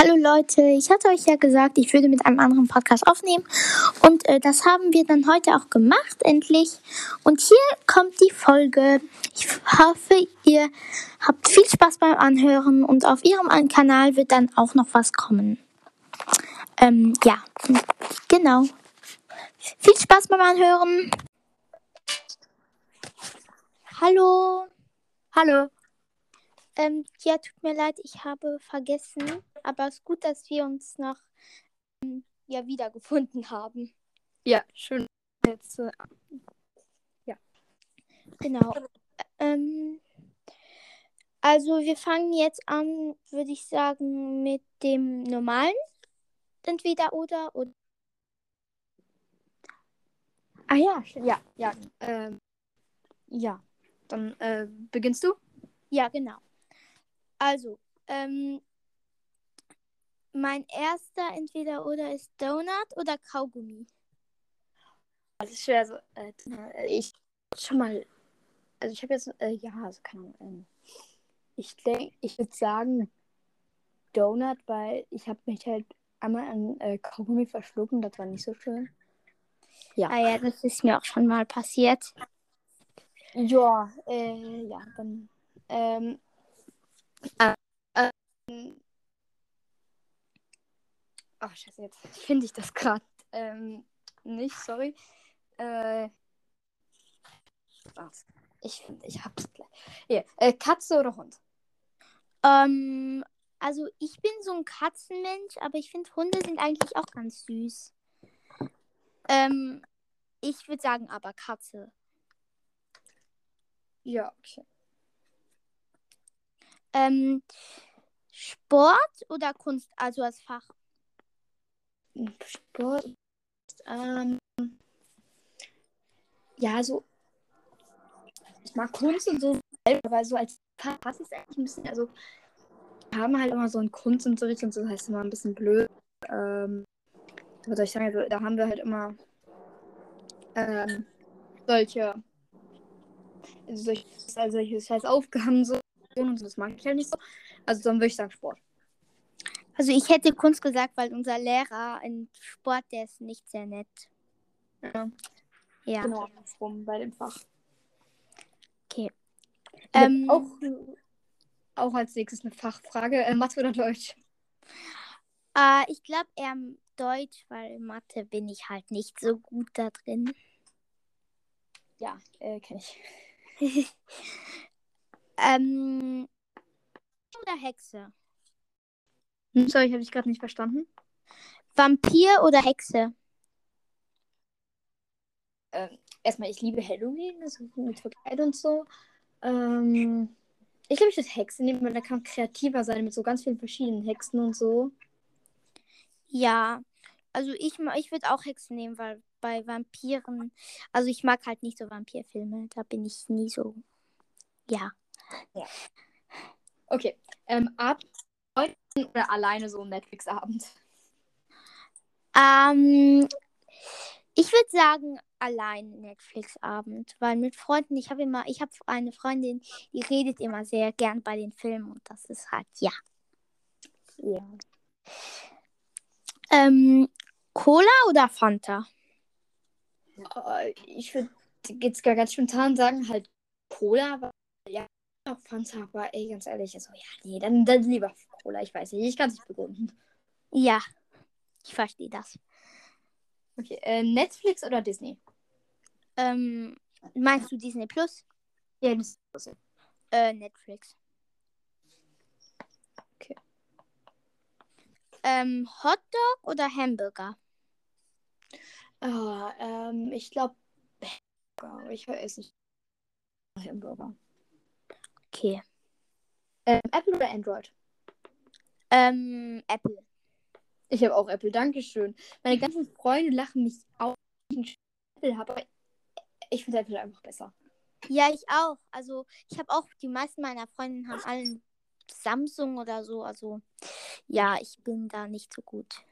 Hallo Leute, ich hatte euch ja gesagt, ich würde mit einem anderen Podcast aufnehmen und äh, das haben wir dann heute auch gemacht, endlich. Und hier kommt die Folge. Ich hoffe, ihr habt viel Spaß beim Anhören und auf ihrem Kanal wird dann auch noch was kommen. Ähm, ja, genau. Viel Spaß beim Anhören. Hallo. Hallo. Ähm, ja, tut mir leid, ich habe vergessen, aber es ist gut, dass wir uns noch ähm, ja wiedergefunden haben. Ja, schön. Jetzt, äh, Genau. Ähm, also wir fangen jetzt an, würde ich sagen, mit dem normalen entweder oder oder ah ja, ja, ja. Ähm, ja, dann äh, beginnst du? ja genau. Also ähm, mein erster entweder oder ist Donut oder Kaugummi. Das ist schwer. So, äh, ich schon mal. Also ich habe jetzt, äh, ja, also keine Ahnung. Ähm, ich denke, ich würde sagen Donut, weil ich habe mich halt einmal an äh, Kaugummi verschluckt und das war nicht so schön. Ja. Ah ja, das ist mir auch schon mal passiert. Ja, äh, ja, dann. Ähm, äh, ähm, ach, scheiße, jetzt finde ich das gerade ähm, nicht, sorry. Äh, was? Ich finde, ich hab's gleich. Hier, äh, Katze oder Hund? Ähm, also ich bin so ein Katzenmensch, aber ich finde Hunde sind eigentlich auch ganz süß. Ähm, ich würde sagen aber Katze. Ja, okay. Ähm, Sport oder Kunst, also als Fach? Sport. Ähm, ja, so. Ich mag Kunst und so, aber so als Fach passt es eigentlich ein bisschen. Also, wir haben halt immer so einen Kunstunterricht und so, das heißt immer ein bisschen blöd. Ähm, was soll ich sagen? Also, da haben wir halt immer ähm, solche, solche, also solche scheiß Aufgaben so und so, das mag ich halt nicht so. Also, dann würde ich sagen Sport. Also ich hätte Kunst gesagt, weil unser Lehrer in Sport, der ist nicht sehr nett. Ja, Ja. genau, andersrum bei dem Fach. Okay. Ähm, Ähm, auch, auch als nächstes eine Fachfrage. Äh, Mathe oder Deutsch? äh, ich glaube eher Deutsch, weil in Mathe bin ich halt nicht so gut da drin. Ja, äh, kenne ich. ähm, oder Hexe? Hm, sorry, ich habe dich gerade nicht verstanden. Vampir oder Hexe? Ähm, erstmal, ich liebe Halloween, also mit Verkleid und so. Ähm, ich glaube, ich würde Hexe nehmen, weil da kann man kreativer sein mit so ganz vielen verschiedenen Hexen und so. Ja, also ich, ich würde auch Hexe nehmen, weil bei Vampiren, also ich mag halt nicht so Vampirfilme, da bin ich nie so, ja. Okay. Ähm, ab oder alleine so ein Netflix-Abend? Ähm, ich würde sagen, allein Netflix-Abend, weil mit Freunden, ich habe immer, ich habe eine Freundin, die redet immer sehr gern bei den Filmen und das ist halt, ja. Ja. Ähm, Cola oder Fanta? Äh, ich würde jetzt gar ganz spontan sagen, halt Cola, auch Fanta, aber ey, ganz ehrlich, also ja, nee, dann, dann lieber Cola, ich weiß nicht, ich kann es nicht begründen. Ja, ich verstehe das. Okay, äh, Netflix oder Disney? Ähm, meinst du Disney Plus? Ja, das ist Äh, Netflix. Okay. Ähm, Hotdog oder Hamburger? Ah, ähm, ich glaube, ich weiß nicht. Hamburger. Okay. Ähm, Apple oder Android? Ähm, Apple. Ich habe auch Apple, Dankeschön. Meine ganzen Freunde lachen mich aus, wenn ich Apple habe, aber ich finde Apple einfach besser. Ja, ich auch. Also, ich habe auch, die meisten meiner Freundinnen haben alle ein Samsung oder so. Also, ja, ich bin da nicht so gut.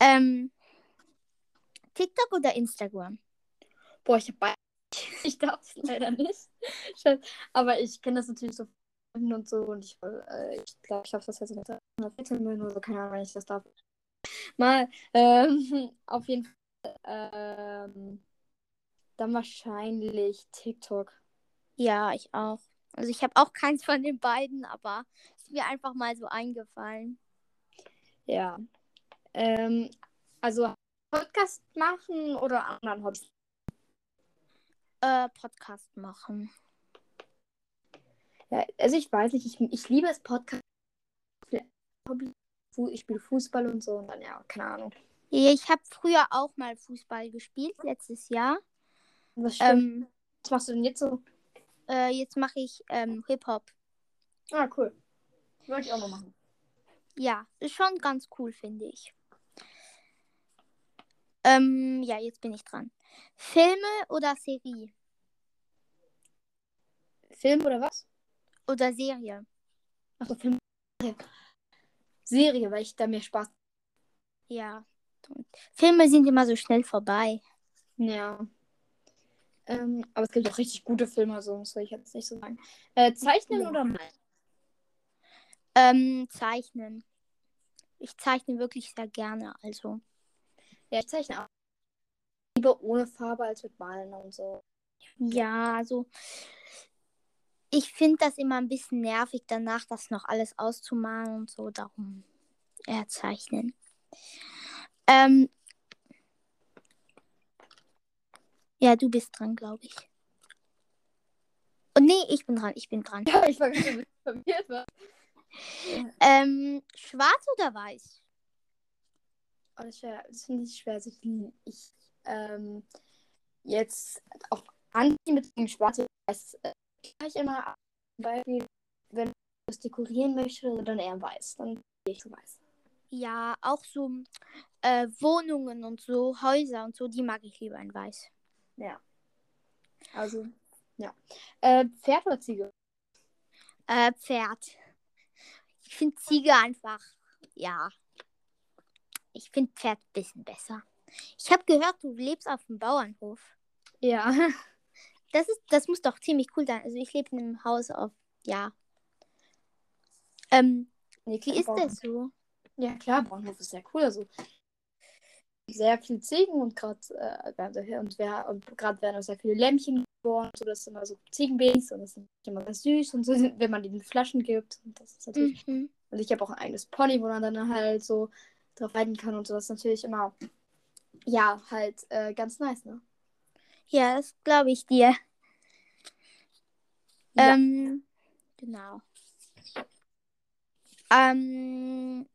Ähm, TikTok oder Instagram? Boah, ich habe beide. Ich darf es leider nicht. Aber ich kenne das natürlich so und so. Und ich, äh, ich glaube, ich habe das jetzt mit 14 Millionen oder so, keine Ahnung, wenn ich das darf. Mal, ähm, auf jeden Fall, ähm, dann wahrscheinlich TikTok. Ja, ich auch. Also ich habe auch keins von den beiden, aber ist mir einfach mal so eingefallen. Ja. Ähm, also Podcast machen oder anderen Hobbys? Äh, Podcast machen. Ja, also ich weiß nicht, ich, ich liebe es Podcast. Ich spiele Fußball und so und dann ja, keine Ahnung. Ich habe früher auch mal Fußball gespielt, letztes Jahr. Was. Ähm, Was machst du denn jetzt so? äh, jetzt mache ich ähm, Hip-Hop. Ah, cool. Würde ich auch noch machen. Ja, ist schon ganz cool, finde ich. Ähm, ja, jetzt bin ich dran. Filme oder Serie? Film oder was? Oder Serie? Achso, Film. Serie, weil ich da mehr Spaß. Ja. Filme sind immer so schnell vorbei. Ja. Ähm, aber es gibt auch richtig gute Filme, so das soll ich jetzt nicht so sagen. Äh, zeichnen Ja. oder malen? Ähm, zeichnen. Ich zeichne wirklich sehr gerne, also. Ja, ich zeichne auch. Lieber ohne Farbe als mit Malen und so. Ja, also. Ich finde das immer ein bisschen nervig, danach das noch alles auszumalen und so. Darum eher zeichnen. Ähm. Ja, du bist dran, glaube ich. Oh, nee, ich bin dran, ich bin dran. Ja, ich war gerade verwirrt. War. Ähm, schwarz oder weiß? Oh, das, das finde ich schwer. Also ich, ich ähm, jetzt auf Anti mit dem schwarzen Weiß äh, ich immer zum Beispiel, wenn ich das dekorieren möchte, dann eher weiß. Dann gehe ich zu weiß. Ja, auch so äh, Wohnungen und so, Häuser und so, die mag ich lieber in weiß. Ja. Also, ja. Äh, Pferd oder Ziege? Äh, Pferd. Ich finde Ziege einfach, ja. Ich finde Pferd ein bisschen besser. Ich habe gehört, du lebst auf dem Bauernhof. Ja. Das ist, das muss doch ziemlich cool sein. Also ich lebe in einem Haus auf, ja. Ähm, Nee, wie ist Bauernhof. das so? Ja, klar, Bauernhof ist sehr cool. Also sehr viele Ziegen und gerade äh, und, und gerade werden auch sehr viele Lämmchen geboren. So, das sind immer so Ziegenbabys und das sind immer ganz süß und so, wenn man denen Flaschen gibt. Und das ist natürlich. Mhm. Und ich habe auch ein eigenes Pony, wo man dann halt so drauf reiten kann und so. Das ist natürlich immer, ja, halt äh, ganz nice, ne? Ja, das glaube ich dir. Ja. Ähm, genau. Ähm,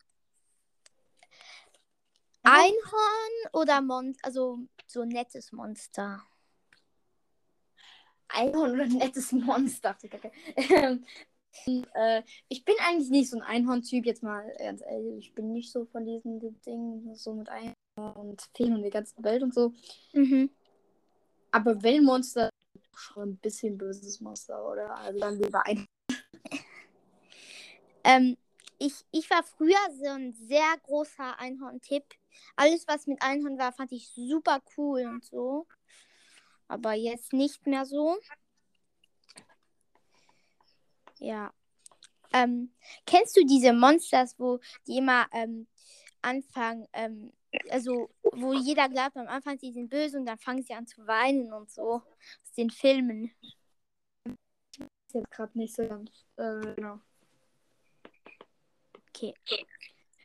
Einhorn oder Monster, also so ein nettes Monster. Einhorn oder nettes Monster. Ähm, äh, ich bin eigentlich nicht so ein Einhorn-Typ, jetzt mal ganz ehrlich. Ich bin nicht so von diesen Dingen, so mit Einhorn und Feen und der ganzen Welt und so. Mhm. Aber Wellenmonster schon ein bisschen böses Monster, oder? Also dann lieber ein. Ähm, ich, ich war früher so ein sehr großer Einhorn-Tipp. Alles, was mit Einhorn war, fand ich super cool und so. Aber jetzt nicht mehr so. Ja. Ähm, kennst du diese Monsters, wo die immer ähm, anfangen, ähm, also wo jeder glaubt am Anfang, sie sind böse und dann fangen sie an zu weinen und so. Aus den Filmen. Ist jetzt gerade nicht so ganz. Äh, genau. Okay.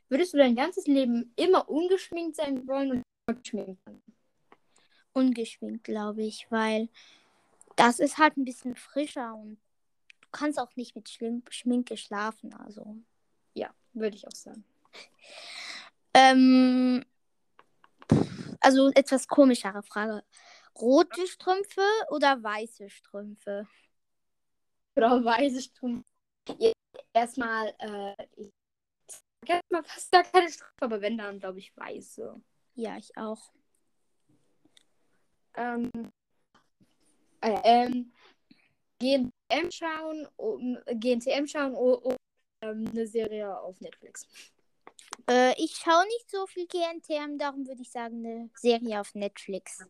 Würdest du dein ganzes Leben immer ungeschminkt sein wollen und immer geschminkt sein? ungeschminkt, glaube ich, weil das ist halt ein bisschen frischer und du kannst auch nicht mit Schminke schlafen. Also. Ja, würde ich auch sagen. Ähm, also etwas komischere Frage. Rote Strümpfe oder weiße Strümpfe? Oder weiße Strümpfe. Erstmal, äh, ich sag erstmal fast gar keine Strümpfe, aber wenn dann, glaube ich, weiße. Ja, ich auch. Ähm, äh, ähm, GNTM schauen, um, GNTM schauen oder ähm, eine Serie auf Netflix. Äh, ich schaue nicht so viel GNTM, darum würde ich sagen, eine Serie auf Netflix.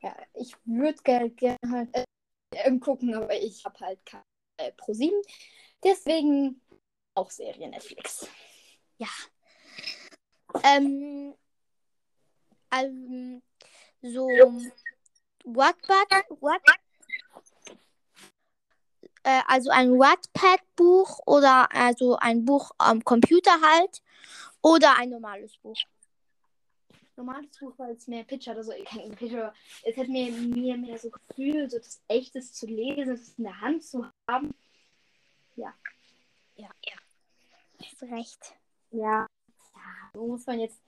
Ja, ich würde gerne gern halt äh, gucken, aber ich habe halt kein äh, Pro 7. Deswegen auch Serie Netflix. Ähm, ähm, so Wattpad, What, äh, also ein Wattpad-Buch oder also ein Buch am Computer halt oder ein normales Buch. Normales Buch, weil es mehr Pitch hat, also kein aber es hat mir, mir mehr so Gefühl, so das Echtes zu lesen, das in der Hand zu haben. Hast recht. Ja, ja, so muss man jetzt,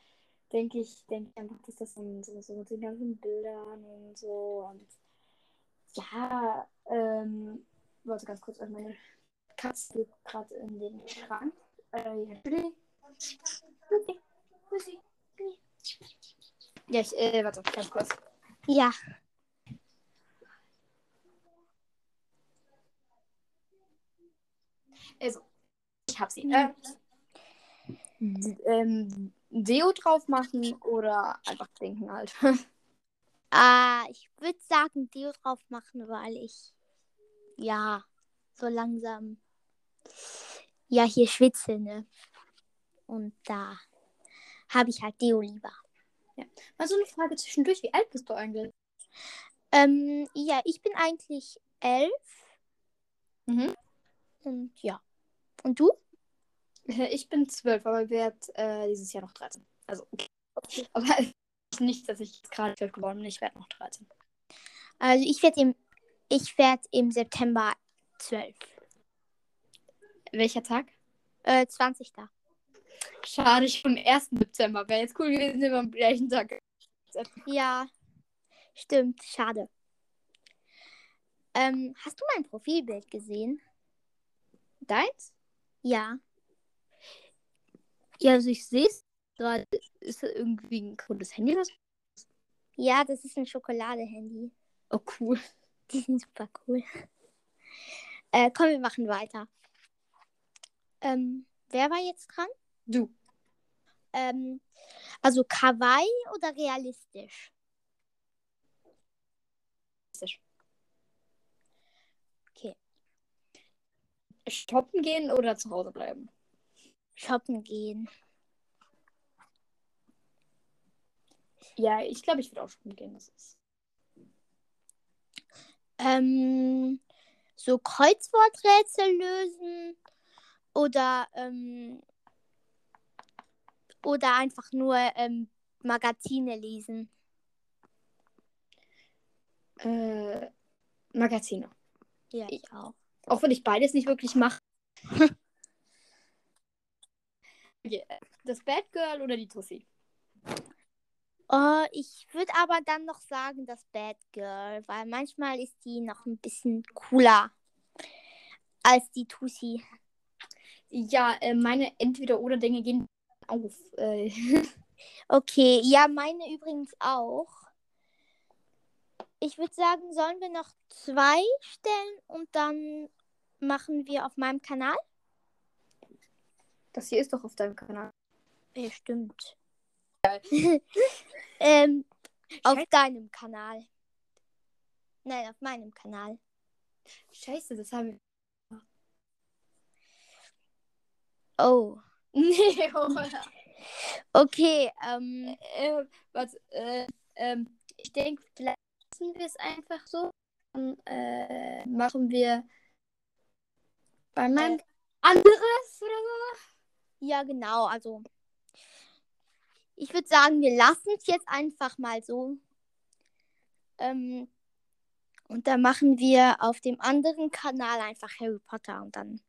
denke ich, denke ich einfach, dass das dann so, so mit den ganzen Bildern und so und ja, ähm, warte ganz kurz, also meine Katze geht gerade in den Schrank. Äh, ja. Ja, ich, äh, warte, ganz kurz. Ja, Also, ich hab sie. Äh, ähm, Deo drauf machen oder einfach denken halt. äh, ich würde sagen, Deo drauf machen, weil ich ja so langsam ja hier schwitze, ne? Und da habe ich halt Deo lieber. Mal so eine Frage zwischendurch. Wie alt bist du eigentlich? Ähm, ja, ich bin eigentlich elf Mhm. und ja. Und du? Ich bin zwölf, aber werde äh, dieses Jahr noch 13. Also, aber nicht, dass ich gerade zwölf geworden bin. Ich werde noch 13. Also ich werde im ich werde im September zwölf. Welcher Tag? Äh, 20. Schade, ich bin am 1. Dezember. Wäre jetzt cool gewesen, wenn wir am gleichen Tag. Ja, stimmt, schade. Ähm, hast du mein Profilbild gesehen? Deins? Ja. Ja, also ich sehe es gerade. Ist das irgendwie ein cooles Handy? Das? Ja, das ist ein Schokolade-Handy. Oh, cool. Die sind super cool. Äh, komm, wir machen weiter. Ähm, wer war jetzt dran? Du. Ähm, also Kawaii oder realistisch? Okay. Shoppen gehen oder zu Hause bleiben? Shoppen gehen. Ja, ich glaube, ich würde auch shoppen gehen. Das ist. Ähm, so Kreuzworträtsel lösen oder ähm, oder einfach nur ähm, Magazine lesen. Äh, Magazine. Ja, ich auch. Auch wenn ich beides nicht wirklich mache. okay. Das Bad Girl oder die Tussi? Oh, ich würde aber dann noch sagen, das Bad Girl, weil manchmal ist die noch ein bisschen cooler als die Tussi. Ja, äh, meine Entweder-Oder-Dinge gehen auf. Äh, Okay, ja, meine übrigens auch. Ich würde sagen, sollen wir noch zwei stellen und dann machen wir auf meinem Kanal? das hier ist doch auf deinem Kanal. Ja, stimmt. ähm, auf deinem Kanal. Nein, auf meinem Kanal. Scheiße, das haben wir. Oh. Nee, oder? Okay, ähm, äh, warte, äh, ähm, ich denke, vielleicht lassen wir es einfach so. Dann äh, machen wir bei meinem anderes oder so. ja, genau. Also, ich würde sagen, wir lassen es jetzt einfach mal so. Ähm, und dann machen wir auf dem anderen Kanal einfach Harry Potter und dann.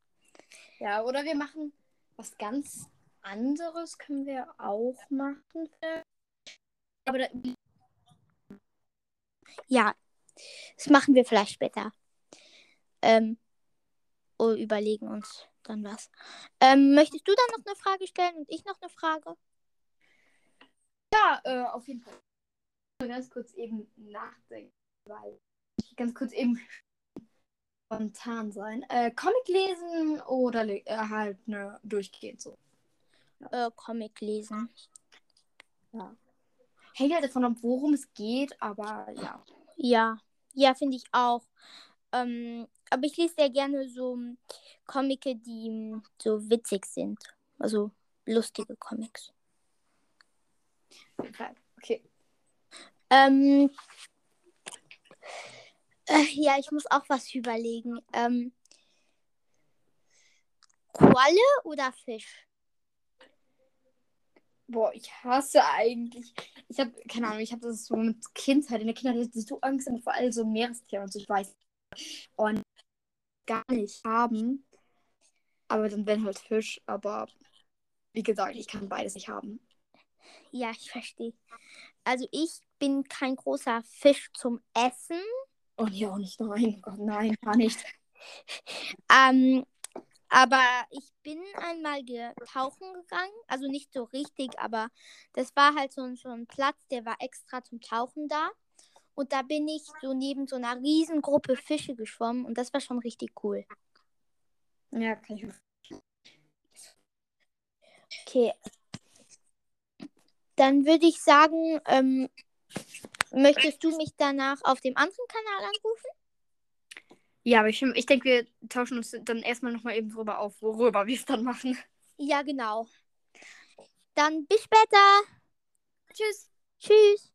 Ja, oder wir machen was ganz anderes, können wir auch machen. Aber da, Ja, das machen wir vielleicht später. Ähm, oder überlegen uns dann was. Ähm, möchtest du dann noch eine Frage stellen und ich noch eine Frage? Ja, äh, auf jeden Fall. Ganz kurz eben nachdenken, weil ich ganz kurz eben spontan sein. Äh, Comic lesen oder le- äh, halt ne, durchgehend so. Äh, Comic lesen. Hängt halt davon ab, worum es geht, aber ja. Ja, ja, finde ich auch. Ähm, aber ich lese sehr gerne so Comics, die ähm, so witzig sind. Also lustige Comics. Okay. Ähm, äh, ja, ich muss auch was überlegen. Ähm, Qualle oder Fisch? Boah, ich hasse eigentlich. Ich habe, keine Ahnung, ich habe das so mit Kindheit. In der Kindheit hatte so Angst vor allem so Meerestieren und so. Ich weiß. Und gar nicht haben. Aber dann wenn halt Fisch. Aber wie gesagt, ich kann beides nicht haben. Ja, ich verstehe. Also ich bin kein großer Fisch zum Essen. Oh nee, auch nicht. Nein, Gott, nein, gar nicht. Ähm, aber ich bin einmal tauchen gegangen. Also nicht so richtig, aber das war halt so ein, so ein Platz, der war extra zum Tauchen da. Und da bin ich so neben so einer Riesengruppe Fische geschwommen und das war schon richtig cool. Ja, kann ich. Okay. Dann würde ich sagen, ähm, möchtest du mich danach auf dem anderen Kanal anrufen? Ja, aber ich, ich denke, wir tauschen uns dann erstmal nochmal eben drüber auf, worüber wir es dann machen. Ja, genau. Dann bis später. Tschüss. Tschüss.